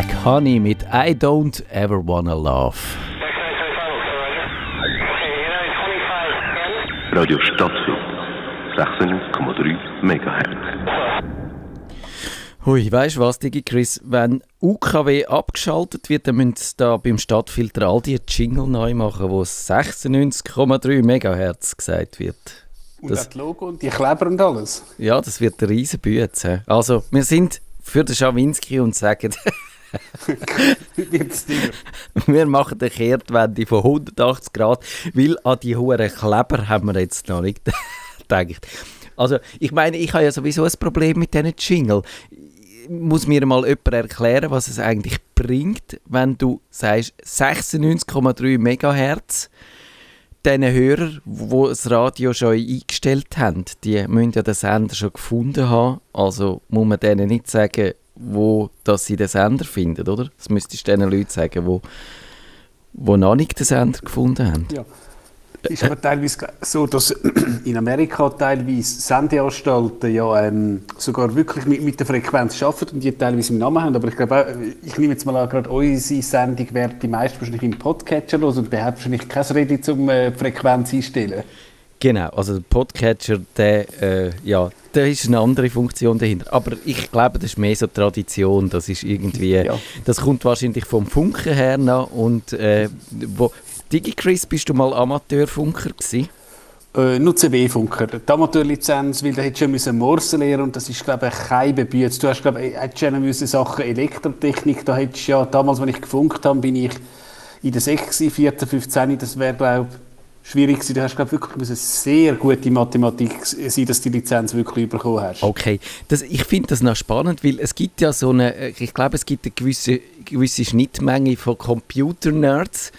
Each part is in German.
Black Honey mit I Don't Ever Wanna Love. Radio Stadtfilm 96,3 MHz. Hui, weißt du was, Digi Chris? Wenn UKW abgeschaltet wird, dann müssen sie da beim Stadtfilter all die Jingle neu machen, wo 96,3 MHz gesagt wird. Und das Logo und die Kleber und alles. Ja, das wird eine riesen. Also, wir sind für den Schawinski und sagen, wir machen eine Kehrtwende von 180 Grad, weil an die hohen Kleber haben wir jetzt noch nicht gedacht. Also, ich meine, ich habe ja sowieso ein Problem mit diesen Jingle. Muss mir mal jemand erklären, was es eigentlich bringt, wenn du sagst 96,3 MHz diesen Hörer, die das Radio schon eingestellt haben, die müssen ja den Sender schon gefunden haben. Also muss man denen nicht sagen, wo dass sie den Sender finden, oder? Das müsstest du den Leuten sagen, die, die noch nicht den Sender gefunden haben. Ja. Ist aber teilweise so, dass in Amerika teilweise Sendeanstalten ja ähm, sogar wirklich mit, mit der Frequenz arbeiten und die teilweise im Namen haben. Aber ich glaube, auch, ich nehme jetzt mal an, gerade unsere Sendung werden die meisten wahrscheinlich im Podcatcher los und der hat wahrscheinlich kein Rede zum äh, Frequenz einstellen. Genau, also der Podcatcher, der, äh, ja, da ist eine andere Funktion dahinter. Aber ich glaube, das ist mehr so Tradition. Das ist irgendwie, ja. das kommt wahrscheinlich vom Funken her noch und äh, wo, DigiChris, bist du mal Amateurfunker gewesen? Äh, nur CB-Funker. Die Amateurlizenz, weil da hättest du müssen Morse lernen und das ist, glaube ich, kein Bebüß. Du hast, glaube ich, hättest müssen Sachen Elektrotechnik, da hättest ja, damals, als ich gefunkt habe, bin ich in der 6, 14, 15, das wäre, glaube ich, schwierig gewesen. Du hast, glaube ich, wirklich eine sehr gute Mathematik sein, dass du die Lizenz wirklich bekommen hast. Okay, das, ich finde das noch spannend, weil es gibt ja so eine, ich glaube, es gibt eine gewisse, gewisse Schnittmenge von Computer-Nerds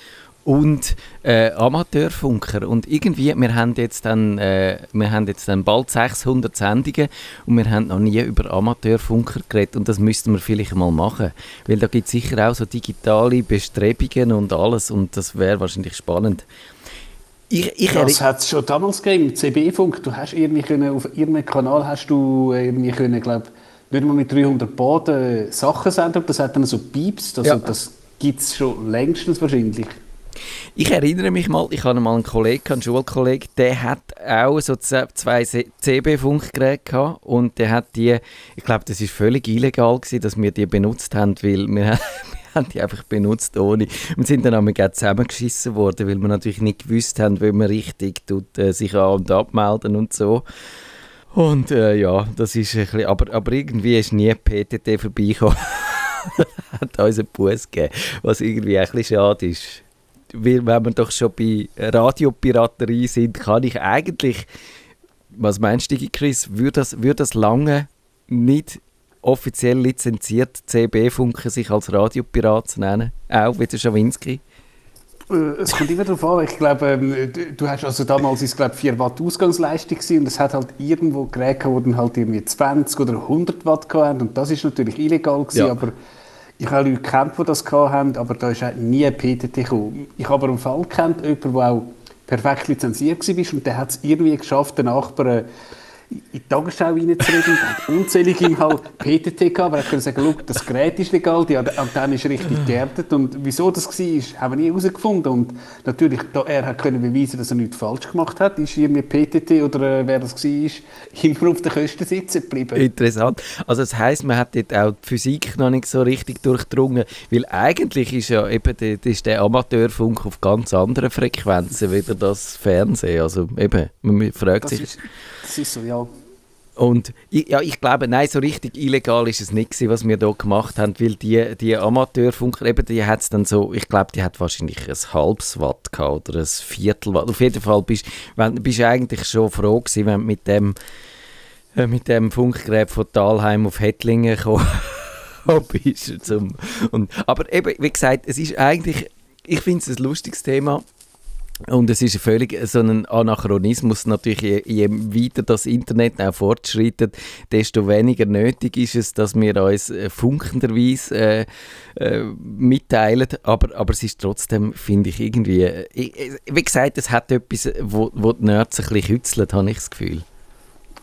und äh, Amateurfunker. Und irgendwie, wir haben, jetzt dann, äh, wir haben jetzt dann bald 600 Sendungen und wir haben noch nie über Amateurfunker geredet und das müssten wir vielleicht mal machen, weil da gibt es sicher auch so digitale Bestrebungen und alles und das wäre wahrscheinlich spannend. Ich, ich das hat es schon damals gegeben, im CB-Funk. Du hast irgendwie können, auf irgendeinem Kanal hast du irgendwie können, glaube nicht mal mit 300 Boden Sachen senden, das hat dann so Pieps, also ja. das gibt es schon längstens wahrscheinlich. Ich erinnere mich mal, ich hatte mal einen Kollegen, einen Schulkollegen, der hat auch so zwei CB-Funkgeräte gehabt und der hat die, ich glaube, das ist völlig illegal gewesen, dass wir die benutzt haben, weil wir haben die einfach benutzt ohne. Wir sind dann einmal zusammengeschissen worden, weil wir natürlich nicht gewusst haben, wie man richtig tut, äh, sich an- und abmelden und so. Und äh, ja, das ist ein bisschen, aber, aber irgendwie ist nie PTT vorbeigekommen. hat uns einen Bus gegeben, was irgendwie ein bisschen schade ist weil, wenn wir doch schon bei Radiopiraterie sind, kann ich eigentlich, was meinst du, Chris, würde das, würde das lange nicht offiziell lizenziert CB-Funken sich als Radiopirat zu nennen? Auch wie der Schawinski? Äh, es kommt immer darauf an. Ich glaube, ähm, du hast also damals ist, glaube 4 Watt Ausgangsleistung und es hat halt irgendwo Geräte, die dann halt irgendwie 20 oder 100 Watt hatten und das ist natürlich illegal gewesen, ja. aber ich habe Leute gekannt, die das hatten, aber da ist nie ein PTT gekommen. Ich habe aber einen Fall gekannt, jemanden, der auch perfekt lizenziert war und der hat es irgendwie geschafft, den Nachbarn in die Tagesschau reinzureden. und unzählige ihm halt PTT gehabt, aber er konnte sagen, das Gerät ist legal, die Antenne ist richtig geerdet und wieso das war, haben wir nie herausgefunden und natürlich, da er hat können beweisen, dass er nichts falsch gemacht hat, ist irgendwie PTT oder äh, wer das war, immer auf den Kosten sitzen geblieben. Interessant. Also das heisst, man hat dort auch die Physik noch nicht so richtig durchdrungen, weil eigentlich ist ja eben der, ist der Amateurfunk auf ganz anderen Frequenzen, wie das Fernsehen, also eben, man fragt das sich... Ist das ist so, ja. Und ich, ja, ich glaube, nein, so richtig illegal ist es nicht was wir hier gemacht haben, weil die, die Amateurfunker, eben, die hat es dann so, ich glaube, die hat wahrscheinlich ein halbes Watt gehabt oder ein Viertel Watt. Auf jeden Fall bist du eigentlich schon froh gewesen, wenn du mit dem, äh, mit dem Funkgerät von Talheim auf Hettlingen gekommen bist. Zum, und, aber eben, wie gesagt, es ist eigentlich, ich finde es ein lustiges Thema, und es ist völlig so ein Anachronismus. Natürlich, je, je, weiter das Internet auch fortschreitet, desto weniger nötig ist es, dass wir uns äh, funkenderweise äh, äh, mitteilen. Aber, aber es ist trotzdem, finde ich, irgendwie. Äh, wie gesagt, es hat etwas, wo, wo die Nerds ein bisschen kützeln, habe ich das Gefühl.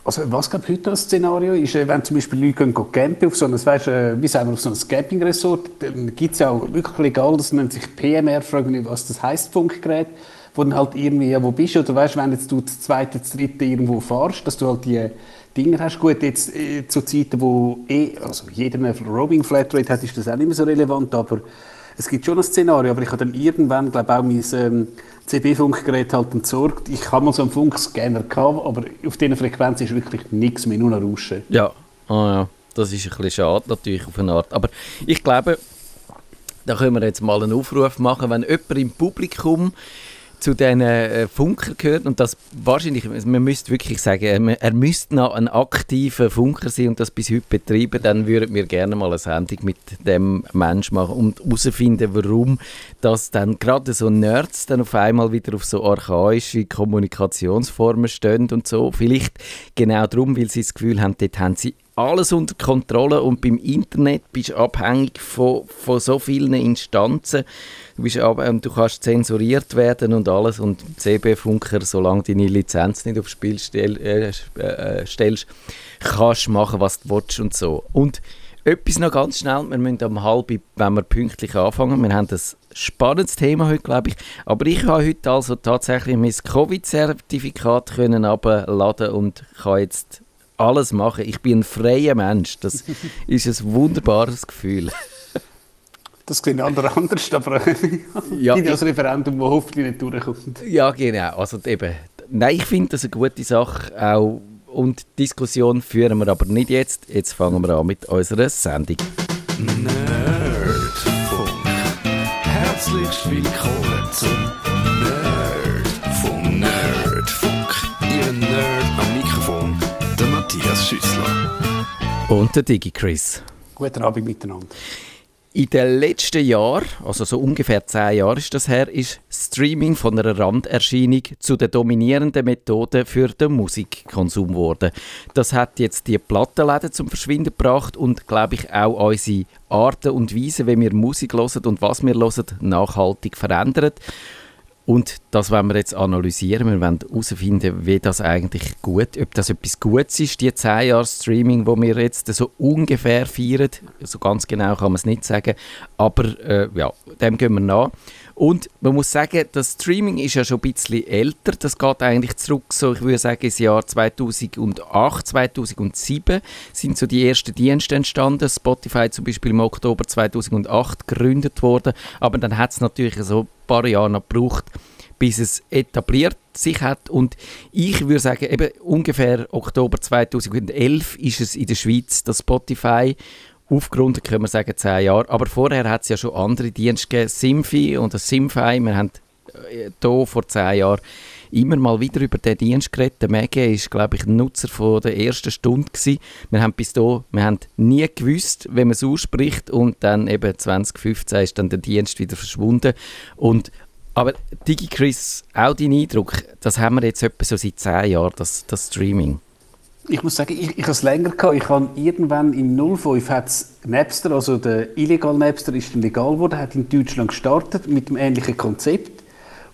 Also was glaube heute das Szenario ist, äh, wenn zum Beispiel Leute gehen, gehen campen auf so ein, weißt, äh, wie sagen wir, auf so ein Campingresort, dann gibt es ja auch wirklich legal, das nennt sich PMR, nicht, was das heißt, Funkgerät, wo halt irgendwie, wo bist du, oder weißt, wenn jetzt du das zweite, das dritte irgendwo fahrst, dass du halt die Dinge hast. Gut, jetzt äh, zu Zeiten, wo eh, also jeder eine Roaming Flatrate hat, ist das auch nicht mehr so relevant, aber es gibt schon ein Szenario, aber ich habe dann irgendwann, glaube auch mein ähm, CB-Funkgerät halt entsorgt. Ich habe mal so einen Funkscanner gehabt, aber auf dieser Frequenz ist wirklich nichts mehr, nur noch Rauschen. Ja, oh ja, das ist ein bisschen schade natürlich auf eine Art. Aber ich glaube, da können wir jetzt mal einen Aufruf machen, wenn jemand im Publikum zu diesen äh, Funker gehört und das wahrscheinlich, man müsste wirklich sagen, er, müsste noch ein aktiver Funker sein und das bis heute betreiben, dann würden wir gerne mal eine Sendung mit dem Mensch machen und herausfinden, warum das dann gerade so Nerds dann auf einmal wieder auf so archaische Kommunikationsformen stehen und so. Vielleicht genau darum, weil sie das Gefühl haben, dort haben sie alles unter Kontrolle und beim Internet bist du abhängig von, von so vielen Instanzen. Du, bist ab, und du kannst zensuriert werden und alles und CB-Funker, solange deine Lizenz nicht aufs Spiel stell, äh, äh, stellst, kannst du machen, was du willst und so. Und etwas noch ganz schnell, wir müssen um halb, wenn wir pünktlich anfangen, wir haben ein spannendes Thema heute, glaube ich, aber ich habe heute also tatsächlich mein Covid-Zertifikat können abladen und kann jetzt alles machen. Ich bin ein freier Mensch. Das ist ein wunderbares Gefühl. Das sehen andere anders, aber ja, ich das Referendum, das hoffentlich nicht durchkommt. Ja, genau. Also eben, nein, ich finde das eine gute Sache. Auch, und Diskussion führen wir aber nicht jetzt. Jetzt fangen wir an mit unserer Sendung. Nerdfunk. Herzlich willkommen zum Und der Digi-Chris. Guten Abend miteinander. In den letzten Jahren, also so ungefähr zehn Jahre ist das her, ist Streaming von einer Randerscheinung zu der dominierenden Methode für den Musikkonsum geworden. Das hat jetzt die Plattenläden zum Verschwinden gebracht und, glaube ich, auch unsere Arten und Weise, wie wir Musik hören und was wir hören, nachhaltig verändert. Und das wollen wir jetzt analysieren. Wir wollen herausfinden, wie das eigentlich gut, ob das etwas Gutes ist, die 10 Jahre Streaming, wo wir jetzt so ungefähr feiern. So ganz genau kann man es nicht sagen. Aber äh, ja, dem gehen wir nach. Und man muss sagen, das Streaming ist ja schon ein bisschen älter. Das geht eigentlich zurück, so ich würde sagen, ins Jahr 2008, 2007 sind so die ersten Dienste entstanden. Spotify zum Beispiel im Oktober 2008 gegründet worden. Aber dann hat es natürlich so ein paar Jahre noch gebraucht, bis es etabliert sich hat. Und ich würde sagen, eben ungefähr Oktober 2011 ist es in der Schweiz, dass Spotify aufgerundet können wir sagen zehn Jahre. Aber vorher hat es ja schon andere Dienste gegeben, Simfi und das Simfi. Wir haben hier vor zehn Jahren immer mal wieder über den Dienst geredet. Der Mege ist, glaube ich, Nutzer von der ersten Stunde gewesen. Wir haben bis dahin, wir haben nie gewusst, wenn man es ausspricht und dann eben 2015 ist dann der Dienst wieder verschwunden. Und aber DigiChris, auch dein Eindruck, das haben wir jetzt etwa so seit zehn Jahren, das, das Streaming. Ich muss sagen, ich, ich habe es länger gehabt. Ich habe irgendwann im 05 hat's Napster, also der illegal Napster ist dann legal geworden, hat in Deutschland gestartet mit einem ähnlichen Konzept.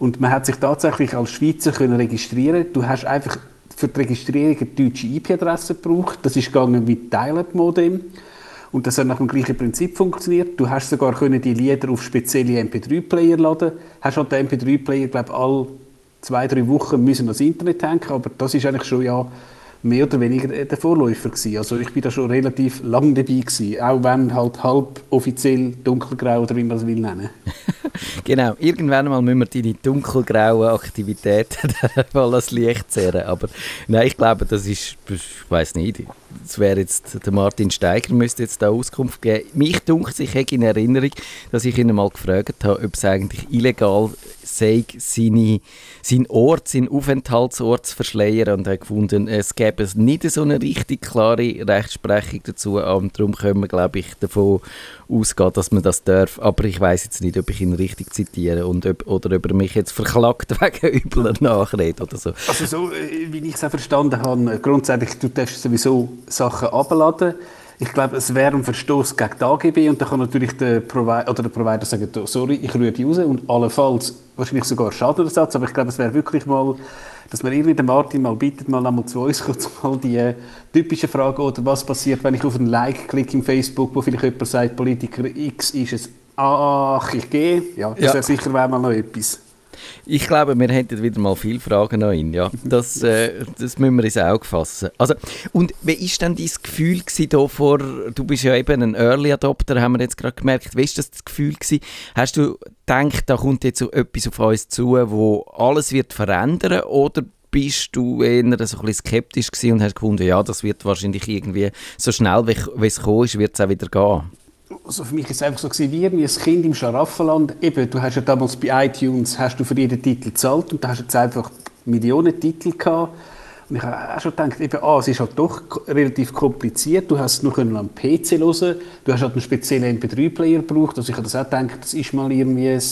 Und man hat sich tatsächlich als Schweizer können registrieren. Du hast einfach für die Registrierung eine deutsche IP-Adresse gebraucht. Das ist gegangen mit Dial-Up-Modem. Und das hat nach dem gleichen Prinzip funktioniert. Du hast sogar können die Lieder auf spezielle MP3-Player laden. Hast halt den MP3-Player, glaube ich, alle zwei, drei Wochen müssen ans Internet hängen. Aber das ist eigentlich schon ja mehr oder weniger der Vorläufer gewesen. Also ich bin da schon relativ lang dabei gewesen, auch wenn halt halb offiziell dunkelgrau oder wie man es will nennen. genau, irgendwann mal müssen wir deine dunkelgrauen Aktivitäten mal das Licht zehren. Aber nein, ich glaube, das ist, ich weiß nicht, das wäre jetzt, der Martin Steiger müsste jetzt da Auskunft geben. Mich dunkelt sich in Erinnerung, dass ich ihn mal gefragt habe, ob es eigentlich illegal sei, seine, seinen Ort, seinen Aufenthaltsort zu verschleiern und hat gefunden, es gäbe nicht so eine richtig klare Rechtsprechung dazu und darum können wir, glaube ich, davon ausgehen, dass man das darf. Aber ich weiß jetzt nicht, ob ich ihn richtig zitiere und ob, oder ob er mich jetzt verklagt wegen übler Nachrede oder so. Also so, äh, wie ich es auch verstanden habe, grundsätzlich, du darfst sowieso Sachen abladen. Ich glaube, es wäre ein Verstoß gegen die AGB und dann kann natürlich der, Provi oder der Provider sagen, sorry, ich rühre die raus und allenfalls wahrscheinlich sogar Schadenersatz, aber ich glaube, es wäre wirklich mal, dass man irgendwie den Martin mal bittet, mal einmal zu uns kurz mal die äh, typische Frage, oder was passiert, wenn ich auf ein Like klicke im Facebook, wo vielleicht jemand sagt, Politiker X ist es, ach, ich gehe, ja, das Ja. wäre sicher wär mal noch etwas. Ich glaube, wir hätten wieder mal viele Fragen an ihn. Ja. Das, äh, das müssen wir ins Auge fassen. Also, und wie war denn dein Gefühl da vor, du bist ja eben ein Early Adopter, haben wir jetzt gerade gemerkt. Wie war das, das Gefühl gewesen? Hast du gedacht, da kommt jetzt so etwas auf uns zu, wo alles wird verändern oder bist du eher so ein skeptisch gewesen und hast gefunden, ja, das wird wahrscheinlich irgendwie so schnell, wie wie es gekommen ist, wird es auch wieder gehen? Also für mich ist es einfach so gewesen, wie ein Kind im Schlaraffenland. Eben, du hast ja damals bei iTunes hast du für jeden Titel gezahlt und da hast jetzt einfach Millionen Titel gehabt. Und ich habe auch schon gedacht, eben, ah, es ist halt doch relativ kompliziert. Du hast es nur am PC hören. Du hast halt einen speziellen MP3-Player gebraucht. Also ich habe das auch gedacht, das ist mal irgendwie ein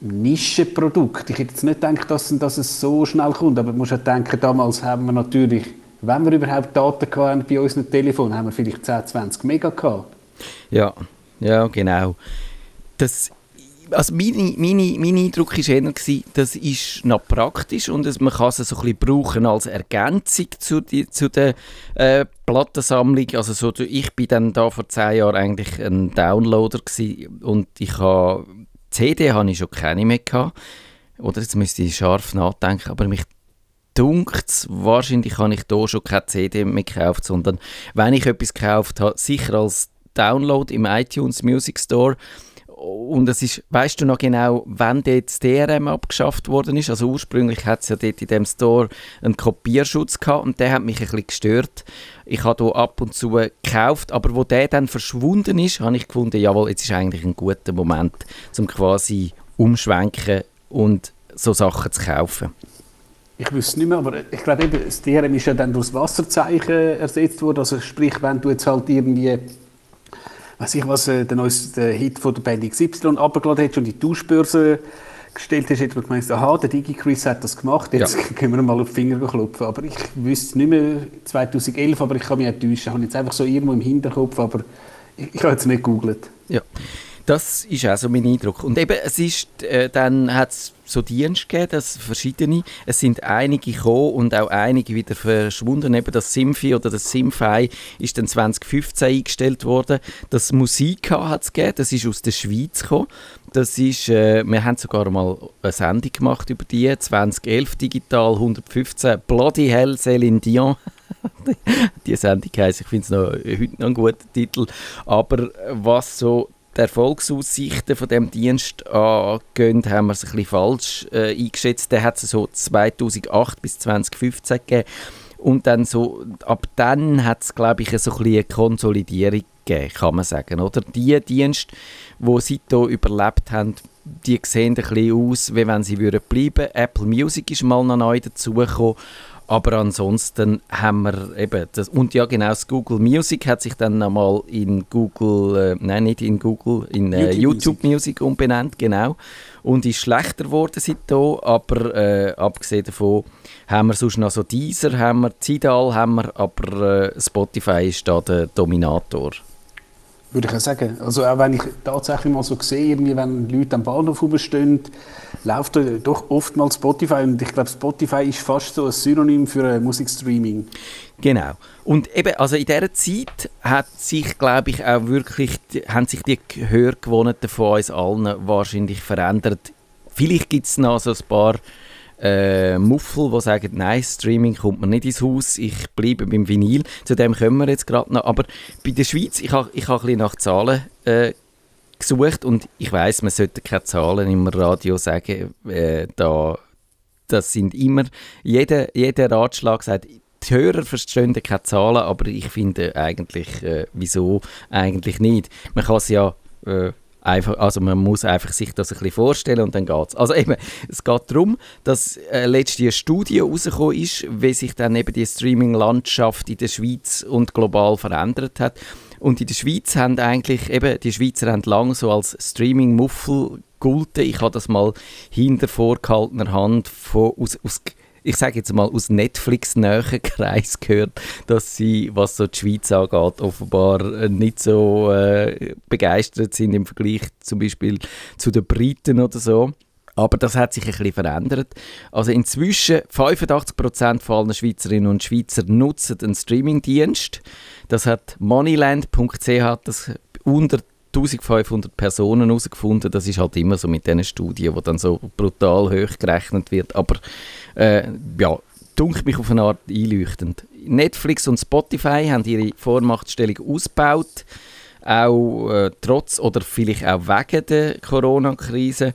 Nischenprodukt. Ich hätte jetzt nicht gedacht, dass, dass es so schnell kommt. Aber du musst auch denken, damals haben wir natürlich, wenn wir überhaupt Daten hatten bei unserem Telefon, haben wir vielleicht 10, 20 Mega gehabt. Ja, ja, genau. Das, also meine, meine, mein Eindruck war eher, das ist noch praktisch und man kann es so ein bisschen brauchen als Ergänzung zu, die, zu der äh, Plattensammlung. Also so, ich bin dann da vor zehn Jahren eigentlich ein Downloader und ich habe CD habe ich schon keine mehr gehabt. Oder jetzt müsste ich scharf nachdenken, aber mich dunkt wahrscheinlich habe ich da schon keine CD mehr gekauft, sondern wenn ich etwas gekauft habe, sicher als Download im iTunes Music Store. Und es ist, weißt du noch genau, wann dort das DRM abgeschafft worden ist? Also ursprünglich hat es ja dort in dem Store einen Kopierschutz gehabt und der hat mich ein bisschen gestört. Ich habe hier ab und zu gekauft, aber wo der dann verschwunden ist, habe ich gefunden, jawohl, jetzt ist eigentlich ein guter Moment, um quasi umschwenken und so Sachen zu kaufen. Ich wüsste nicht mehr, aber ich glaube eben, das DRM ist ja dann durch das Wasserzeichen ersetzt worden. Also sprich, wenn du jetzt halt irgendwie, weiß ich was, äh, den, neues- den Hit von der Band XY abgeladen hättest und in die Tauschbörse gestellt hast, hätte man gemeint, aha, der DigiChris hat das gemacht, jetzt können wir mal auf die Finger klopfen. Aber ich wüsste es nicht mehr 2011, aber ich kann mich auch täuschen. Ich habe jetzt einfach so irgendwo im Hinterkopf, aber ich, ich habe jetzt nicht gegoogelt. Ja, das ist auch so mein Eindruck. Und eben, es ist, äh, dann hat es so Dienste gegeben, das verschiedene. Es sind einige gekommen und auch einige wieder verschwunden. Eben das Simfi oder das Simfy ist dann 2015 eingestellt worden. Das Musika hat es gegeben, das ist aus der Schweiz gekommen. Das ist, äh, wir haben sogar mal eine Sendung gemacht über die, 2011 digital, 115, Bloody Hell, Céline Dion. die Sendung heisst, ich finde es noch, heute noch ein guter Titel. Aber was so die Erfolgsaussichten von dem Dienst angehen, haben wir es ein bisschen falsch äh, eingeschätzt. Der hat es so 2008 bis 2015 gegeben. Und dann so, ab dann hat es, glaube ich, so ein eine Konsolidierung gegeben, kann man sagen. Oder? Die Dienste, die seitdem überlebt haben, die sehen ein bisschen aus, wie wenn sie würden bleiben Apple Music ist mal noch neu dazugekommen. Aber ansonsten haben wir eben, das, und ja genau, das Google Music hat sich dann nochmal in Google, äh, nein nicht in Google, in äh, YouTube YouTube Music umbenannt, genau. Und ist schlechter geworden seitdem, aber äh, abgesehen davon haben wir sonst noch so Deezer, haben wir Tidal, haben wir, aber äh, Spotify ist da der Dominator. Würde ich auch sagen. Also auch wenn ich tatsächlich mal so sehe, irgendwie, wenn Leute am Bahnhof rumstehen, läuft doch oftmals Spotify und ich glaube, Spotify ist fast so ein Synonym für Musikstreaming. Genau. Und eben, also in dieser Zeit hat sich, glaube ich, auch wirklich, haben sich die Gehörgewohnheiten von uns allen wahrscheinlich verändert. Vielleicht gibt es noch so ein paar äh, Muffel, die sagen, nein, Streaming kommt mir nicht ins Haus, ich bleibe beim Vinyl. Zu dem kommen wir jetzt gerade noch. Aber bei der Schweiz, ich habe ich ha ein bisschen nach Zahlen äh, gesucht und ich weiß, man sollte keine Zahlen im Radio sagen, äh, da das sind immer, jeder, jeder Ratschlag sagt, die Hörer verstehen keine Zahlen, aber ich finde eigentlich, äh, wieso eigentlich nicht. Man kann es ja äh, einfach, also man muss einfach sich das ein bisschen vorstellen und dann geht es. Also eben, es geht darum, dass äh, eine Studie rausgekommen ist, wie sich dann eben die Streaming-Landschaft in der Schweiz und global verändert hat. Und in der Schweiz haben eigentlich, eben, die Schweizer haben lange so als Streaming-Muffel gelten. Ich habe das mal hinter vorgehaltener Hand von, aus, aus ich sage jetzt mal, aus Netflix-nähen Kreis gehört, dass sie, was so die Schweiz angeht, offenbar äh, nicht so äh, begeistert sind im Vergleich zum Beispiel zu den Briten oder so. Aber das hat sich ein bisschen verändert. Also inzwischen 85% von Schweizerinnen und Schweizer nutzen einen Streamingdienst. Das hat Moneyland.ch das unter 1500 Personen herausgefunden. Das ist halt immer so mit diesen Studien, wo dann so brutal hoch gerechnet wird. Aber äh, ja, dunkelt mich auf eine Art einleuchtend. Netflix und Spotify haben ihre Vormachtstellung ausgebaut, auch äh, trotz oder vielleicht auch wegen der Corona-Krise.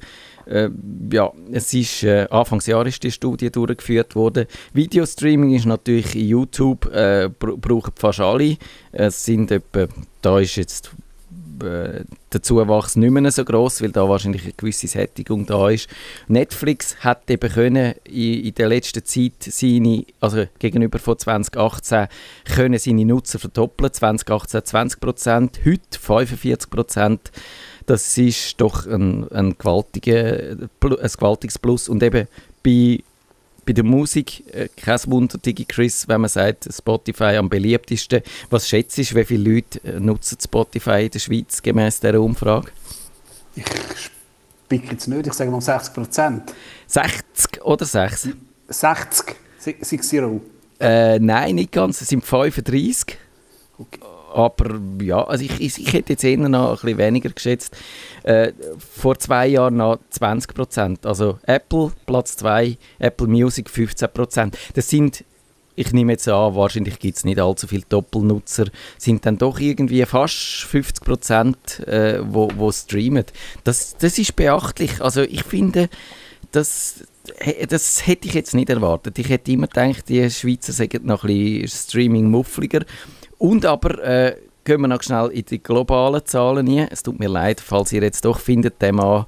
Äh, ja, es ist äh, Anfangsjahr ist die Studie durchgeführt worden. Videostreaming ist natürlich in YouTube äh, brauchen fast alle. Es sind etwa, da ist jetzt äh, der Zuwachs nicht mehr so groß, weil da wahrscheinlich eine gewisse Sättigung da ist. Netflix hat eben können in, in der letzten Zeit seine, also gegenüber von 2018, können seine Nutzer verdoppeln. 2018 20 Prozent, heute 45 Prozent. Das ist doch ein, ein, gewaltige, ein gewaltiges Plus. Und eben bei bei der Musik, äh, kein Wunder, Digi Chris, wenn man sagt, Spotify am beliebtesten. Was schätzt du, wie viele Leute äh, nutzen Spotify in der Schweiz gemäß dieser Umfrage? Ich spicke jetzt nicht, ich sage mal 60 Prozent. 60 oder 6? 60, 60. Äh, nein, nicht ganz, es sind 35. Okay aber ja, also ich, ich, ich, hätte jetzt eher noch ein bisschen weniger geschätzt. Äh, vor zwei Jahren noch 20 Prozent. Also Apple Platz 2, Apple Music 15 Prozent. Das sind, ich nehme jetzt an, wahrscheinlich gibt es nicht allzu viele Doppelnutzer, sind dann doch irgendwie fast 50 Prozent, äh, wo, wo streamen. Das, das ist beachtlich. Also ich finde, das, das hätte ich jetzt nicht erwartet. Ich hätte immer gedacht, die Schweizer sagen noch ein bisschen Streaming-muffliger. Und aber äh, gehen wir noch schnell in die globalen Zahlen rein. Es tut mir leid, falls ihr jetzt doch findet, der Mann,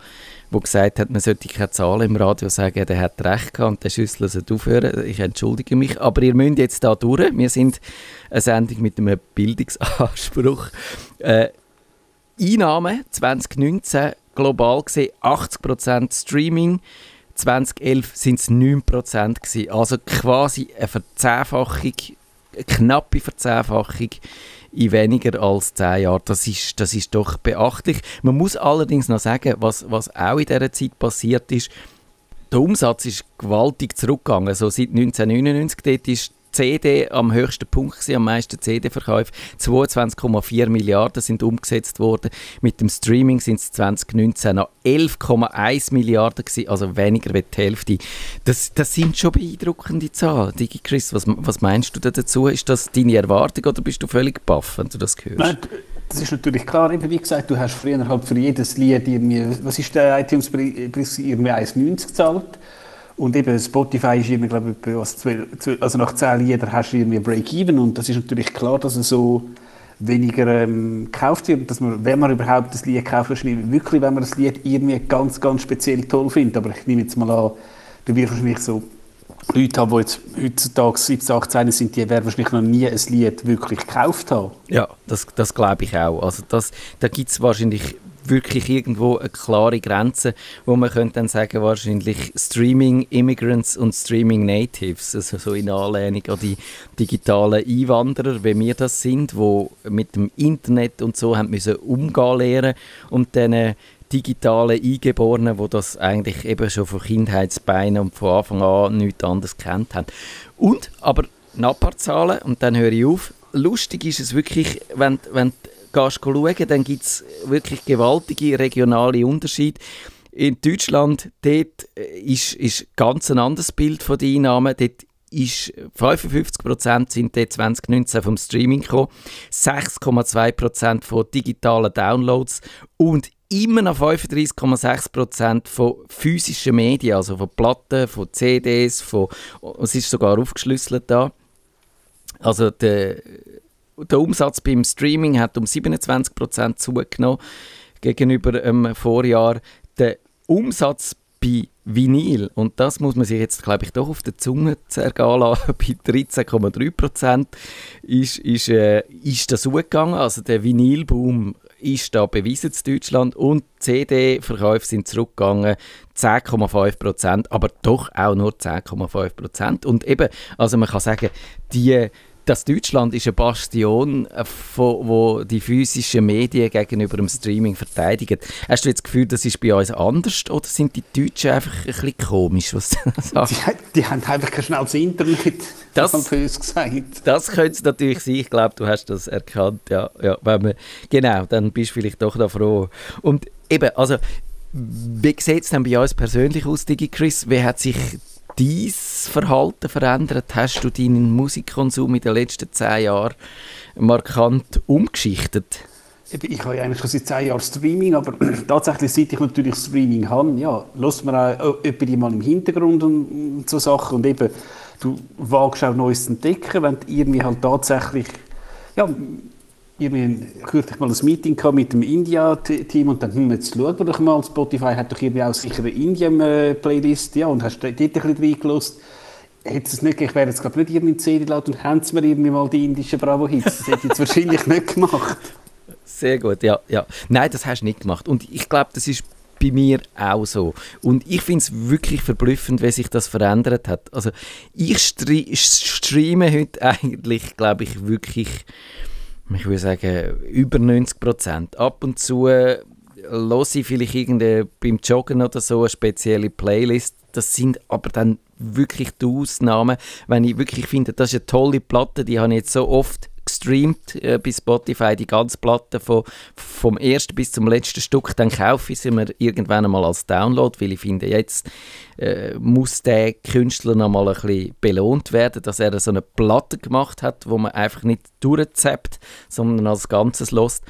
der gesagt hat, man sollte keine Zahlen im Radio sagen, der hat recht gehabt und der Schüssel sollte aufhören. Ich entschuldige mich, aber ihr müsst jetzt da durch. Wir sind eine Sendung mit einem Bildungsanspruch. Äh, Einnahmen 2019 global gesehen 80% Streaming. 2011 sind es 9%. Gewesen. Also quasi eine Verzehnfachung knappe Verzehnfachung in weniger als zehn Jahren. Das ist, das ist doch beachtlich. Man muss allerdings noch sagen, was, was auch in dieser Zeit passiert ist, der Umsatz ist gewaltig zurückgegangen. Also seit 1999 dort ist CD am höchsten Punkt gewesen, am meisten CD-Verkäufe. 22,4 Milliarden sind umgesetzt worden. Mit dem Streaming sind es 2019 noch 11,1 Milliarden gewesen, also weniger als die Hälfte. Das, das sind schon beeindruckende Zahlen. Digi Chris, was, was meinst du dazu? Ist das deine Erwartung oder bist du völlig baff, wenn du das hörst? Nein, das ist natürlich klar. Wie gesagt, du hast früher halt für jedes Lied irgendwie, was ist der iTunes-Preis, irgendwie 1,90 gezahlt. Und eben Spotify ist irgendwie, glaube ich, also nach zehn Liedern hast du irgendwie Break-Even und das ist natürlich klar, dass es so weniger ähm, gekauft wird, dass man, wenn man überhaupt das Lied kauft, wahrscheinlich wirklich, wenn man das Lied irgendwie ganz, ganz speziell toll findet. Aber ich nehme jetzt mal an, du wirst wahrscheinlich so Leute haben, die jetzt heutzutage 17, 18 sind, die werden wahrscheinlich noch nie ein Lied wirklich gekauft haben. Ja, das, das glaube ich auch. Also das, da gibt es wahrscheinlich wirklich irgendwo eine klare Grenze, wo man könnte dann sagen, wahrscheinlich Streaming Immigrants und Streaming Natives, also so in Anlehnung an die digitalen Einwanderer, wie wir das sind, wo mit dem Internet und so haben müssen umgehen lernen und dann digitalen Eingeborenen, wo das eigentlich eben schon von Kindheitsbeinen und von Anfang an nichts anderes kennt haben. Und, aber Nachbarzahlen, und dann höre ich auf, lustig ist es wirklich, wenn, wenn gehst schauen, dann gibt es wirklich gewaltige regionale Unterschiede. In Deutschland dort äh, ist, ist ganz ein anderes Bild von den Einnahmen. Dort ist 55% sind dort 2019 vom Streaming gekommen, 6,2% von digitalen Downloads und immer noch 35,6% von physischen Medien, also von Platten, von CDs, von, es ist sogar aufgeschlüsselt da. Also der der Umsatz beim Streaming hat um 27% zugenommen gegenüber dem Vorjahr. Der Umsatz bei Vinyl, und das muss man sich jetzt, glaube ich, doch auf der Zunge zergehen lassen, bei 13,3% ist, ist, äh, ist das zugegangen. Also der Vinylboom ist da bewiesen in Deutschland und CD-Verkäufe sind zurückgegangen 10,5 Prozent, aber doch auch nur 10,5 Prozent. Und eben, also man kann sagen, die dass Deutschland ist eine Bastion, äh, von, wo die physischen Medien gegenüber dem Streaming verteidigen. Hast du jetzt das Gefühl, das ist bei uns anders oder sind die Deutschen einfach ein bisschen komisch, was die, die haben einfach kein schnelles Internet, das, gesagt. Das könnte es natürlich sein. Ich glaube, du hast das erkannt. Ja, ja, wenn man, genau, dann bist du vielleicht doch da froh. Und eben, also wie sieht es denn bei uns persönlich aus, Digi Chris? Wie hat sich dein Verhalten verändert? Hast du deinen Musikkonsum in den letzten zehn Jahren markant umgeschichtet? Ich habe eigentlich schon seit zehn Jahren Streaming, aber tatsächlich, seit ich natürlich Streaming habe, ja, lässt man auch jemanden mal im Hintergrund und so Sachen und eben, du wagst auch Neues zu entdecken, wenn du irgendwie halt tatsächlich, ja, irgendwie kürzlich mal ein Meeting mit dem India-Team und dann, hm, jetzt schauen doch mal, Spotify hat doch irgendwie auch sicher eine Indien-Playlist, ja, und hast dort ein bisschen reingelassen. Hätte es nicht, ich wäre jetzt gerade nicht irgendwie in die CD laut und sie mir irgendwie mal die indischen Bravo-Hits. Das hätte ich jetzt wahrscheinlich nicht gemacht. Sehr gut, ja, ja. Nein, das hast du nicht gemacht. Und ich glaube, das ist bei mir auch so. Und ich finde es wirklich verblüffend, wie sich das verändert hat. Also ich streame heute eigentlich, glaube ich, wirklich ich würde sagen, über 90 Prozent. Ab und zu höre ich vielleicht irgendwie beim Joggen oder so eine spezielle Playlist. Das sind aber dann wirklich die Ausnahmen, wenn ich wirklich finde, das ist eine tolle Platte, die habe ich jetzt so oft gestreamt äh, bei Spotify, die ganze Platte von, vom ersten bis zum letzten Stück, dann kaufe ich sie mir irgendwann einmal als Download, weil ich finde, jetzt äh, muss der Künstler noch mal ein bisschen belohnt werden, dass er so eine Platte gemacht hat, wo man einfach nicht durchzappt, sondern als Ganzes lost.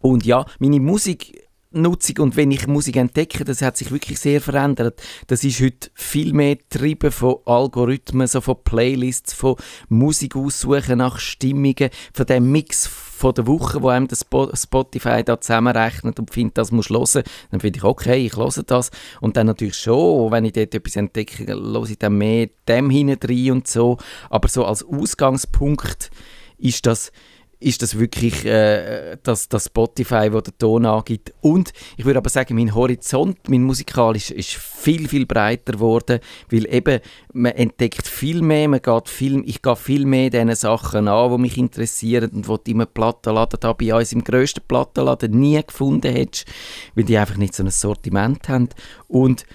Und ja, meine Musik Nutzung und wenn ich Musik entdecke, das hat sich wirklich sehr verändert. Das ist heute viel mehr getrieben von Algorithmen, so von Playlists, von Musik aussuchen nach Stimmungen, von dem Mix von der Woche, wo einem das Spotify da zusammenrechnet und findet, das muss hören, dann finde ich, okay, ich höre das. Und dann natürlich schon, wenn ich dort etwas entdecke, höre ich dann mehr dem hinein und so. Aber so als Ausgangspunkt ist das ist das wirklich äh, das, das Spotify, wo der Ton angibt. Und ich würde aber sagen, mein Horizont, mein musikalisch, ist viel, viel breiter geworden, weil eben man entdeckt viel mehr, man geht viel, ich gehe viel mehr diesen Sachen an, die mich interessieren und die du im Plattenladen da bei uns im grössten Plattenladen nie gefunden hättest, weil die einfach nicht so ein Sortiment haben. Und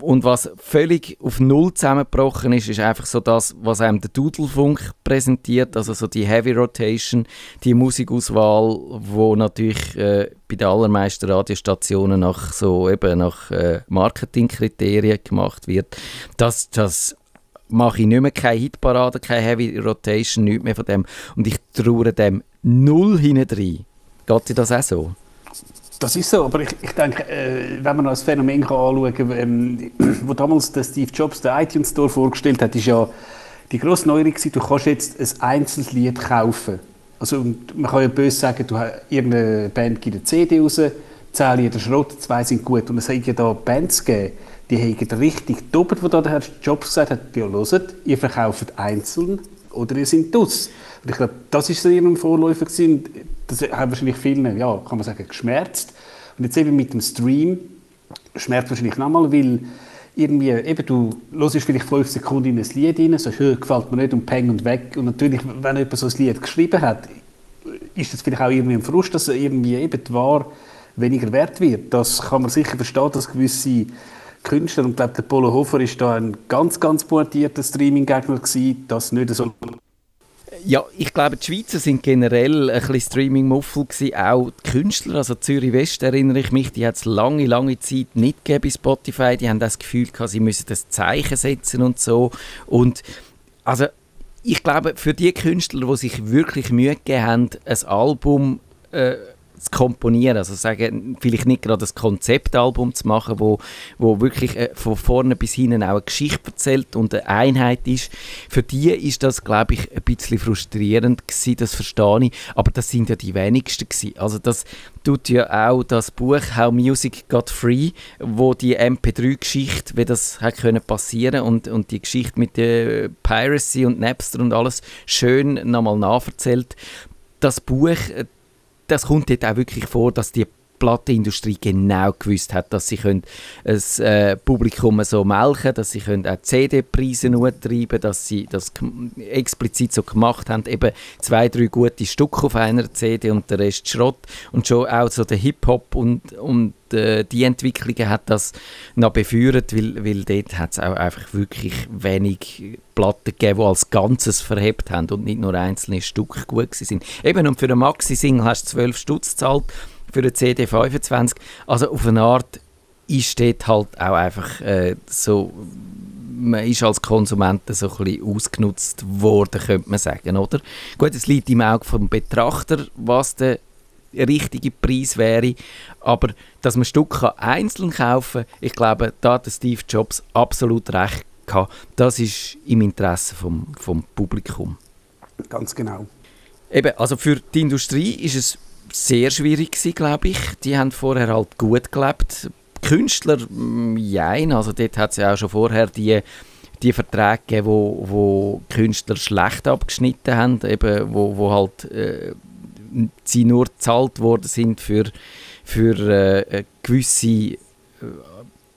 und was völlig auf Null zusammengebrochen ist, ist einfach so das, was einem der Dudelfunk präsentiert, also so die Heavy Rotation, die Musikauswahl, wo natürlich äh, bei den allermeisten Radiostationen nach so eben nach äh, Marketingkriterien gemacht wird. Das, das mache ich nicht mehr, keine Hitparade, keine Heavy Rotation, nichts mehr von dem. Und ich traue dem null hinein. Geht dir das auch so? Das ist so, aber ich, ich denke, äh, wenn man das Phänomen kann anschauen kann, ähm, wo damals der Steve Jobs den iTunes Store vorgestellt hat, ist ja die grosse Neuerung du kannst jetzt ein einzelnes Lied kaufen. Also man kann ja böse sagen, du hast irgendeine Band gibt eine CD raus, zehn Lieder Schrott, zwei sind gut. Und es hat ja da Bands gegeben, die haben richtig doppelt, wo da der Herr Jobs gesagt hat, ja hört, ihr verkauft einzeln oder ihr seid dus. Und ich glaube, das ist so ihrem Vorläufer gewesen. Das haben wahrscheinlich viele, ja, kann man sagen, geschmerzt. Und jetzt eben mit dem Stream schmerzt wahrscheinlich nochmal, weil irgendwie, eben du hörst vielleicht fünf Sekunden in ein Lied rein, so gefällt mir nicht und peng und weg. Und natürlich, wenn jemand so ein Lied geschrieben hat, ist das vielleicht auch irgendwie ein Frust, dass irgendwie eben die Ware weniger wert wird. Das kann man sicher verstehen, dass gewisse Künstler, und ich glaube, der Polo Hofer ist da ein ganz, ganz pointierter Streaming-Gegner gewesen, das nicht so ja, ich glaube, die Schweizer sind generell ein bisschen Streaming-Muffel gewesen, auch die Künstler, also Zürich West erinnere ich mich, die hat es lange, lange Zeit nicht gegeben bei Spotify, die haben das Gefühl gehabt, sie müssen das Zeichen setzen und so. Und also ich glaube, für die Künstler, die sich wirklich Mühe gegeben haben, ein Album äh, zu komponieren, also sagen, vielleicht nicht gerade ein Konzeptalbum zu machen, wo, wo wirklich äh, von vorne bis hinten auch eine Geschichte erzählt und eine Einheit ist. Für die ist das, glaube ich, ein bisschen frustrierend gewesen, das verstehe ich, aber das sind ja die wenigsten gewesen. Also das tut ja auch das Buch How Music Got Free, wo die MP3-Geschichte, wie das hat können passieren und, und die Geschichte mit der Piracy und Napster und alles schön nochmal nacherzählt. Das Buch äh, das kommt dort auch wirklich vor, dass die Plattenindustrie genau gewusst hat, dass sie können das äh, Publikum so melken dass sie können auch CD-Preise treiben dass sie das explizit so gemacht haben, eben zwei, drei gute Stücke auf einer CD und der Rest Schrott und schon auch so der Hip-Hop und, und äh, die Entwicklungen hat das noch befeuert, weil, weil dort hat es auch einfach wirklich wenig Platten gegeben, die als Ganzes verhebt haben und nicht nur einzelne Stücke gut sind. Eben, und für eine Maxi-Single hast du 12 Stutz gezahlt für eine CD 25. Also auf eine Art ist dort halt auch einfach äh, so, man ist als Konsument so ein bisschen ausgenutzt worden, könnte man sagen, oder? Gut, es liegt im Auge vom Betrachter, was der richtige Preis wäre, aber dass man Stücke einzeln kaufen kann, ich glaube, da hat Steve Jobs absolut recht gehabt. Das ist im Interesse vom, vom Publikum. Ganz genau. Eben, also für die Industrie ist es sehr schwierig gewesen, glaube ich. Die haben vorher halt gut gelebt. Künstler, mm, also dort hat es ja auch schon vorher die, die Verträge gegeben, wo, wo Künstler schlecht abgeschnitten haben, eben, wo, wo halt äh, sie nur gezahlt worden sind für, für äh, gewisse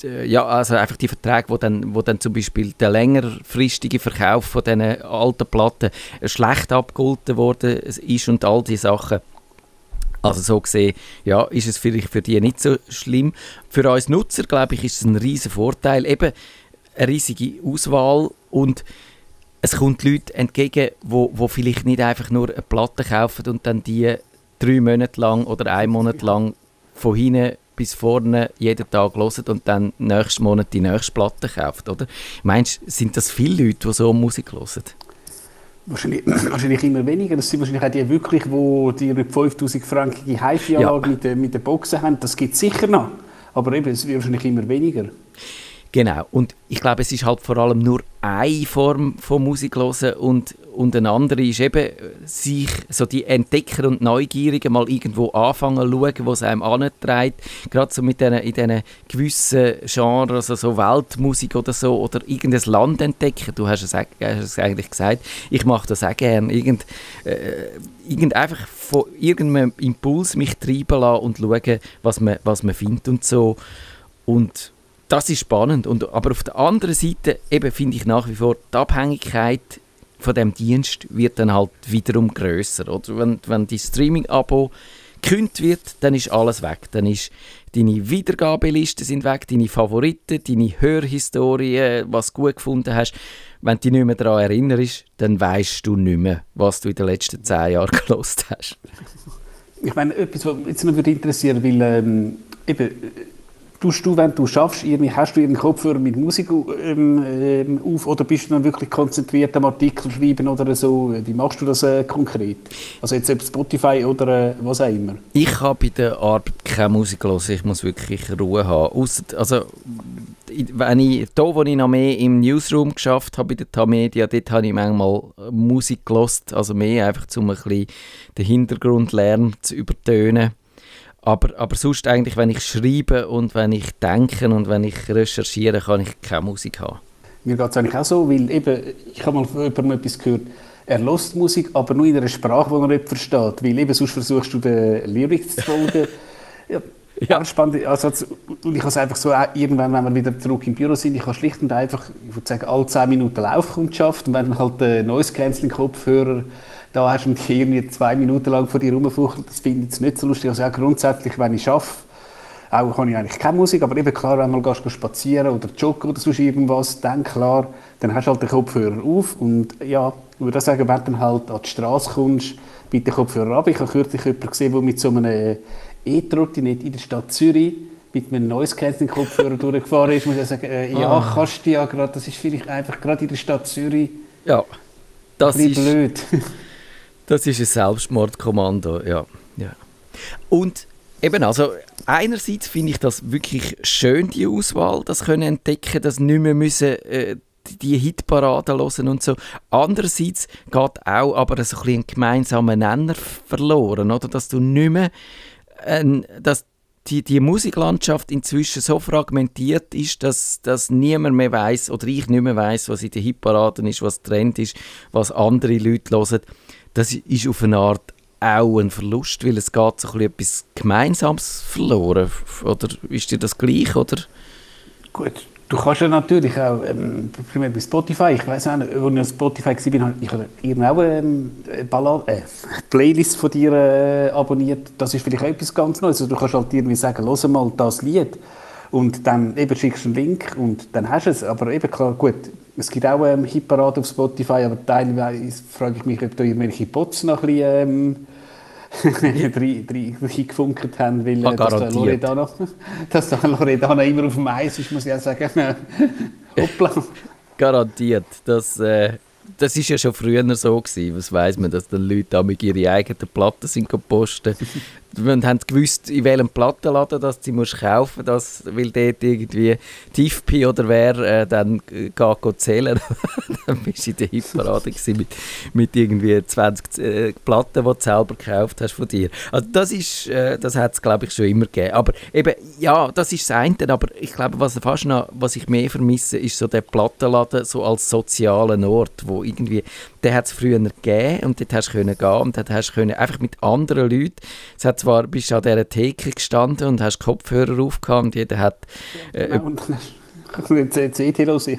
äh, ja, also einfach die Verträge, wo dann, wo dann zum Beispiel der längerfristige Verkauf von diesen alten Platten schlecht abgeholten worden ist und all diese Sachen. Also so gesehen, ja, ist es vielleicht für die nicht so schlimm. Für uns Nutzer, glaube ich, ist es ein riesen Vorteil. Eben eine riesige Auswahl und es kommt Leute entgegen, wo, wo vielleicht nicht einfach nur eine Platte kaufen und dann die drei Monate lang oder einen Monat lang von hinten bis vorne jeden Tag hören und dann nächsten Monat die nächste Platte kaufen, oder? Meinst du, sind das viele Leute, die so Musik hören? Wahrscheinlich, wahrscheinlich immer weniger. Das sind wahrscheinlich auch die wirklich, die die 5000 Frankige HiFi-Anlage ja. mit, den, mit den Boxen haben. Das gibt es sicher noch. Aber eben, es wird wahrscheinlich immer weniger. Genau. Und ich glaube, es ist halt vor allem nur eine Form von Musik hören und, und eine andere ist eben, sich so die Entdecker und Neugierigen mal irgendwo anfangen zu schauen, wo es einem antreibt. Gerade so mit den, in diesen gewissen Genres, also so Weltmusik oder so, oder irgendein Land entdecken. Du hast es, hast es eigentlich gesagt. Ich mache das auch gerne. Irgend, äh, irgend einfach von irgendeinem Impuls mich treiben lassen und schauen, was man, was man findet und so. Und das ist spannend. Und, aber auf der anderen Seite eben finde ich nach wie vor, die Abhängigkeit von dem Dienst wird dann halt wiederum größer. Oder wenn, wenn die Streaming-Abo gekündigt wird, dann ist alles weg. Dann ist deine Wiedergabelisten sind weg, deine Favoriten, deine Hörhistorie, was du gut gefunden hast. Wenn du dich nicht mehr daran erinnerst, dann weißt du nicht mehr, was du in den letzten zehn Jahren gelost hast. Ich meine, etwas, was mich noch interessieren weil ähm, eben, Tust du, wenn du schaffst, irgendwie, hast du einen Kopfhörer mit Musik ähm, ähm, auf oder bist du dann wirklich konzentriert am Artikel schreiben oder so? Wie machst du das äh, konkret? Also jetzt ob Spotify oder äh, was auch immer? Ich habe bei der Arbeit keine Musik hören, ich muss wirklich Ruhe haben. Ausser, also, wenn ich, da, wo ich noch mehr im Newsroom geschafft habe, bei der Tamedia, dort habe ich manchmal Musik gelost, also mehr einfach, um ein bisschen den Hintergrundlärm zu übertönen. Aber, aber sonst eigentlich, wenn ich schreibe und wenn ich denke und wenn ich recherchiere, kann ich keine Musik haben. Mir geht es eigentlich auch so, weil eben, ich habe mal von jemandem etwas gehört, er lost Musik, aber nur in einer Sprache, die er nicht versteht. Weil eben sonst versuchst du den Lyrics zu folgen. ja, ja. spannend. Also, und ich habe es einfach so, irgendwann, wenn wir wieder zurück im Büro sind, ich habe schlicht und einfach, ich würde sagen, alle 10 Minuten Laufkundschaft und wenn halt der Noise Cancelling Kopfhörer da hast du mich irgendwie zwei Minuten lang vor dir rumfuchtelt, das finde ich nicht so lustig. Also ja, grundsätzlich, wenn ich arbeite, auch habe ich eigentlich keine Musik, aber eben klar, wenn du mal gehst, spazieren oder joggen oder sonst irgendwas, dann klar, dann hast du halt den Kopfhörer auf und ja, ich würde sagen, wenn du dann halt an die Straße kommst, bitte den Kopfhörer ab. Ich habe kürzlich jemanden gesehen, der mit so einem E-Trottinett in der Stadt Zürich mit einem Noise Cancelling Kopfhörer durchgefahren ist, muss ich sagen, äh, ja, ah. kannst du ja gerade, das ist vielleicht einfach gerade in der Stadt Zürich ja, das ist blöd. Das ist ein Selbstmordkommando, ja. ja. Und eben, also einerseits finde ich das wirklich schön, die Auswahl, das können entdecken, das nicht mehr müssen, äh, die Hitparaden hören und so. Andererseits geht auch aber so ein, ein gemeinsamer Nenner verloren, oder? Dass du nicht mehr, äh, dass die, die Musiklandschaft inzwischen so fragmentiert ist, dass, dass niemand mehr weiß oder ich nicht mehr weiß, was in den Hitparaden ist, was Trend ist, was andere Leute hören das ist auf eine Art auch ein Verlust, weil es geht so etwas Gemeinsames verloren. Oder ist dir das gleich? Oder? Gut, du kannst ja natürlich auch, ähm, primär bei Spotify, ich weiß auch nicht, als ich auf Spotify war, ich habe auch ähm, eine äh, Playlist von dir äh, abonniert. Das ist vielleicht auch etwas ganz Neues. Also du kannst halt irgendwie sagen, hör mal das Lied und dann eben schickst du einen Link und dann hast du es. Aber eben klar, gut, es gibt auch ähm, Hitparade auf Spotify, aber teilweise frage ich mich, ob da irgendwelche Bots noch ein bisschen ähm, reingefunkert haben, weil Ah, äh, dass der garantiert. Loredana, dass der Loredana immer auf dem Eis ist, muss ich auch sagen. Hoppla. Garantiert. Das, äh, das ist ja schon früher so gewesen. Was weiß man, dass die Leute damit ihre eigenen Platten sind posten. Und haben gewusst, in welchem Plattenladen das sie musst kaufen das weil dort irgendwie TIFP oder wer äh, dann äh, geht, zählen. dann bist du in der Hitparade mit, mit irgendwie 20 äh, Platten, die du selber gekauft hast von dir. Also das äh, das hat es glaube ich schon immer gegeben. Aber eben, ja, das ist das eine, aber ich glaube, was fast noch, was ich mehr vermisse, ist so der Plattenladen so als sozialen Ort, wo irgendwie, den hat es früher gegeben und dort hast du können gehen und dort hast du können, einfach mit anderen Leuten, es hat zwar, bist an dieser Theke gestanden und hast Kopfhörer aufgehabt und jeder hat äh, Genau, und dann hast du eine CD los, ja.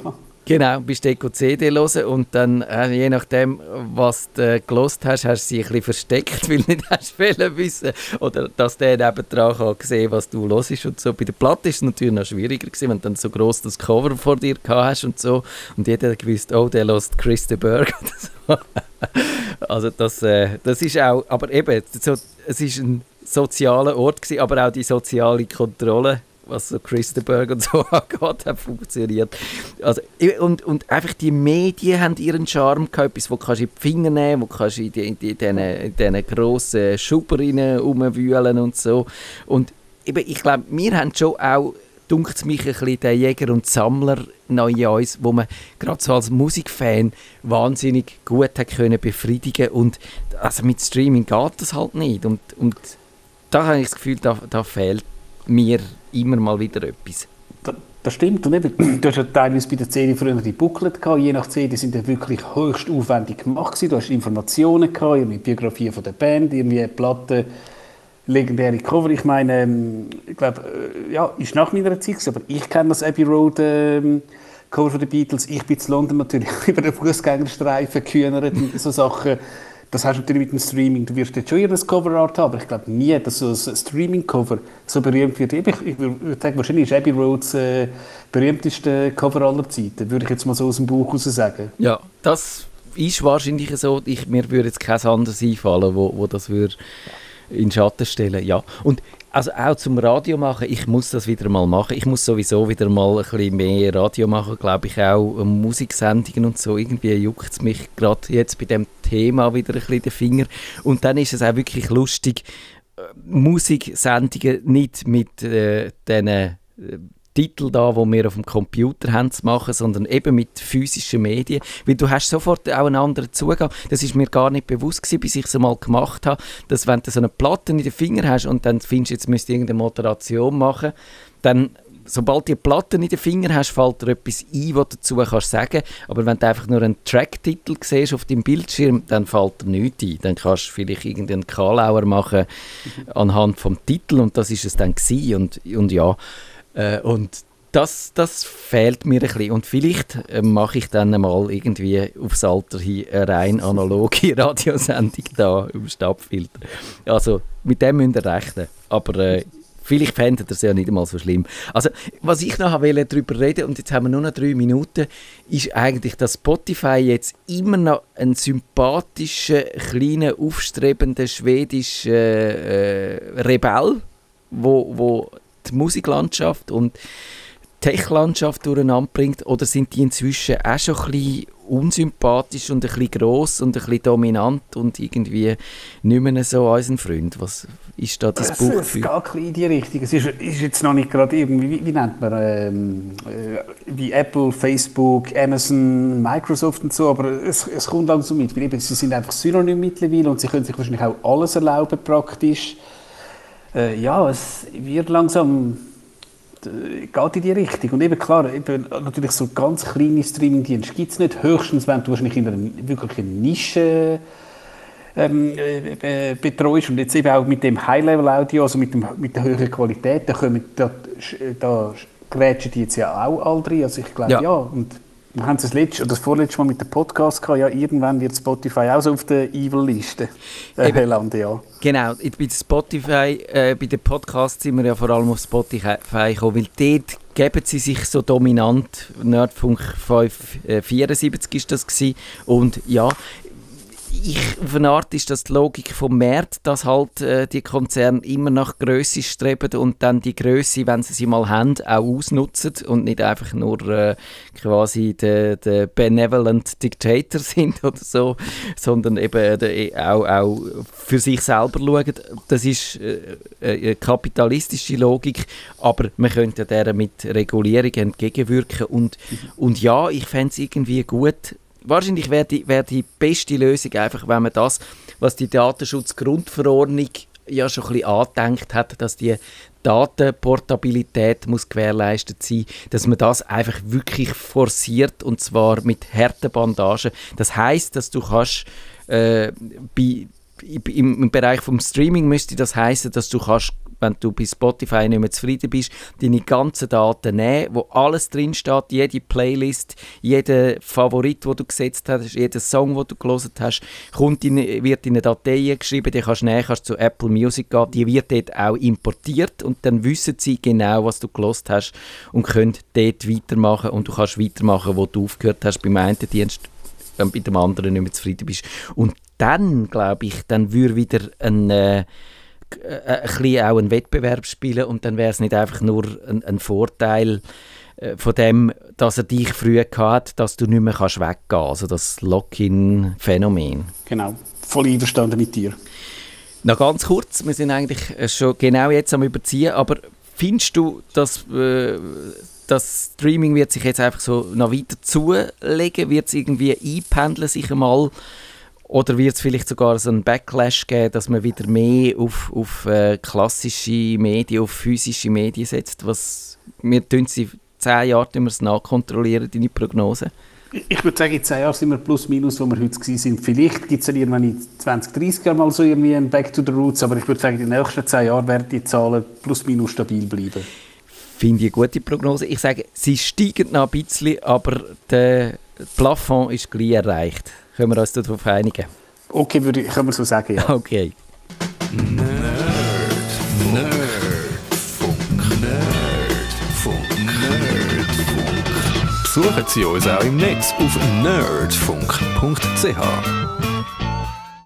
Genau, bist du CD hören und dann, äh, je nachdem, was du äh, gelost hast, hast du sie ein bisschen versteckt, weil du nicht hast wollen wissen oder dass der nebendran kann sehen was du hörst und so. Bei der Platte ist es natürlich noch schwieriger gewesen, wenn du dann so gross das Cover vor dir gehabt hast und so und jeder hat gewusst, oh, der lost Chris de Berg oder so. also das, äh, das ist auch, aber eben, so, es ist ein sozialer Ort gewesen, aber auch die soziale Kontrolle was so Christenberg und so angeht, hat funktioniert. Also, und, und einfach die Medien haben ihren Charme gehabt, etwas, wo kannst du in die Finger nehmen, wo kannst du in, die, in, die, in diesen, grossen Schuber rein rumwühlen und so. Und eben, ich glaube, wir haben schon auch dunkt mich ein bisschen der Jäger und Sammler noch in uns, wo man gerade so als Musikfan wahnsinnig gut hat können befriedigen und also mit Streaming geht das halt nicht und, und da habe ich das Gefühl, da, da fehlt mir immer mal wieder etwas. Da, das stimmt. Und eben, du hast ja teilweise bei der CD früher die Booklet gehabt. Je nach CD sind die wirklich höchst aufwendig gemacht. Du hast Informationen gehabt, irgendwie Biografie von der Band, irgendwie Platten, legendäre Cover. Ich meine, ähm, ich glaube, äh, ja, ist nach meiner Zeit aber ich kenne das Abbey Road ähm, Cover von den Beatles. Ich bin in London natürlich über den Fußgängerstreifen gehühnert und so Sachen. Das hast du natürlich mit dem Streaming. Du wirst jetzt schon ihr Coverart haben, aber ich glaube nie, dass so ein Streaming-Cover so berühmt wird. Ich, ich würde sagen, wahrscheinlich ist Abbey Roads äh, berühmteste Cover aller Zeiten, würde ich jetzt mal so aus dem Buch heraus sagen. Ja, das ist wahrscheinlich so. Ich, mir würde jetzt kein anderes einfallen, wo, wo das würde in Schatten stellen. Ja. Und also auch zum Radio machen, ich muss das wieder mal machen. Ich muss sowieso wieder mal ein bisschen mehr Radio machen, glaube ich auch ähm, Musiksendungen und so. Irgendwie juckt es mich gerade jetzt bei dem Thema wieder ein bisschen den Finger. Und dann ist es auch wirklich lustig, äh, Musiksendungen nicht mit äh, diesen äh, Titel da, wo wir auf dem Computer haben zu machen, sondern eben mit physischen Medien, weil du hast sofort auch einen anderen Zugang. Das ist mir gar nicht bewusst gewesen, bis ich es mal gemacht habe, dass wenn du so eine Platte in den Finger hast und dann findest, jetzt müsst irgendeine Moderation machen, dann sobald du die Platte in den Finger hast, fällt dir etwas ein, was du dazu kannst sagen. Aber wenn du einfach nur einen Tracktitel siehst auf deinem Bildschirm, dann fällt dir nichts ein. Dann kannst du vielleicht irgendeinen Kalauer machen anhand vom Titel und das ist es dann gewesen. Und, und ja, äh, und das, das fehlt mir ein bisschen. Und vielleicht äh, mache ich dann mal irgendwie aufs Alter hin eine rein analoge Radiosendung da im Stabfilter. Also mit dem müsst ihr rechnen. Aber äh, vielleicht fändet ihr es ja nicht einmal so schlimm. Also was ich noch wollte darüber reden, und jetzt haben wir nur noch drei Minuten, ist eigentlich, dass Spotify jetzt immer noch ein sympathischer, kleiner, aufstrebender schwedischer äh, Rebell, wo, wo die Musiklandschaft und Tech-Landschaft durcheinander bringt? Oder sind die inzwischen auch schon ein bisschen unsympathisch und ein bisschen gross und ein bisschen dominant und irgendwie nicht mehr so unser Freund? Was ist da das Buch es geht ein bisschen in die Richtung. Es ist, ist jetzt noch nicht gerade irgendwie, wie, wie nennt man, ähm, äh, wie Apple, Facebook, Amazon, Microsoft und so, aber es, es kommt langsam mit, weil eben, sie sind einfach synonym mittlerweile und sie können sich wahrscheinlich auch alles erlauben praktisch. Äh, ja, es wird langsam äh, geht in die Richtung. Und eben klar, eben, natürlich so ganz kleine Streaming-Dienste gibt es nicht. Höchstens, wenn du wahrscheinlich in einer wirklich Nische ähm, äh, betreust und jetzt eben auch mit dem High-Level-Audio, also mit, dem, mit der höheren Qualität, da, kommen, da, da grätschen die jetzt ja auch all drin. Also ich glaube, ja. ja. Und wir haben das letzte oder das vorletzte Mal mit dem Podcast gehabt, ja, irgendwann wird Spotify auch so auf der Evil-Liste äh, landen, ja. Genau, bei Spotify, äh, bei den Podcasts sind wir ja vor allem auf Spotify gekommen, weil dort geben sie sich so dominant. Nerdfunk 574 äh, ist das gewesen. und ja, ich, auf eine Art ist das die Logik vom Markt, dass halt äh, die Konzerne immer nach Größe streben und dann die Größe, wenn sie sie mal haben, auch ausnutzen und nicht einfach nur äh, quasi der de benevolent Dictator sind oder so, sondern eben de, auch, auch für sich selber schauen. Das ist äh, eine kapitalistische Logik, aber man könnte der mit Regulierung entgegenwirken und, und ja, ich fände es irgendwie gut, wahrscheinlich wäre die, wär die beste Lösung einfach, wenn man das, was die Datenschutzgrundverordnung ja schon ein bisschen angedenkt hat, dass die Datenportabilität muss gewährleistet sein, dass man das einfach wirklich forciert und zwar mit harten Bandagen. Das heißt, dass du kannst äh, bei, im, im Bereich vom Streaming müsste das heißen, dass du kannst wenn du bei Spotify nicht mehr zufrieden bist, deine ganzen Daten nehmen, wo alles drin steht, jede Playlist, jeder Favorit, wo du gesetzt hast, jeder Song, wo du gelesen hast, kommt in, wird in eine Datei geschrieben, die kannst du nehmen, kannst zu Apple Music gehen, die wird dort auch importiert und dann wissen sie genau, was du gelesen hast und können dort weitermachen und du kannst weitermachen, wo du aufgehört hast beim einen Dienst wenn du bei dem anderen nicht mehr zufrieden bist. Und dann, glaube ich, dann würde wieder ein... Äh, ein bisschen auch einen Wettbewerb spielen und dann wäre es nicht einfach nur ein, ein Vorteil äh, von dem, dass er dich früher hat, dass du nicht mehr kannst weggehen kannst. Also das Lock-in-Phänomen. Genau, voll einverstanden mit dir. Noch ganz kurz, wir sind eigentlich äh, schon genau jetzt am Überziehen, aber findest du, dass äh, das Streaming wird sich jetzt einfach so noch weiter zulegen, wird es irgendwie einpendeln, sich einmal oder wird es vielleicht sogar so einen Backlash geben, dass man wieder mehr auf, auf äh, klassische Medien, auf physische Medien setzt? Was, wir tun sie zehn Jahre wir es nachkontrollieren, deine Prognose? Ich würde sagen, in zehn Jahren sind wir plus minus, wo wir heute sind. Vielleicht gibt es dann irgendwann in 20, 30 Jahren mal so irgendwie ein Back to the Roots, aber ich würde sagen, in den nächsten zehn Jahren werden die Zahlen plus minus stabil bleiben. Finde ich eine gute Prognose. Ich sage, sie steigen noch ein bisschen, aber der Plafond ist gleich erreicht. Können wir uns darauf einigen? Okay, würde ich, können wir so sagen, ja. Okay. Nerd. Nerdfunk. Nerdfunk. Nerdfunk. Besuchen Sie uns auch im Netz auf nerdfunk.ch.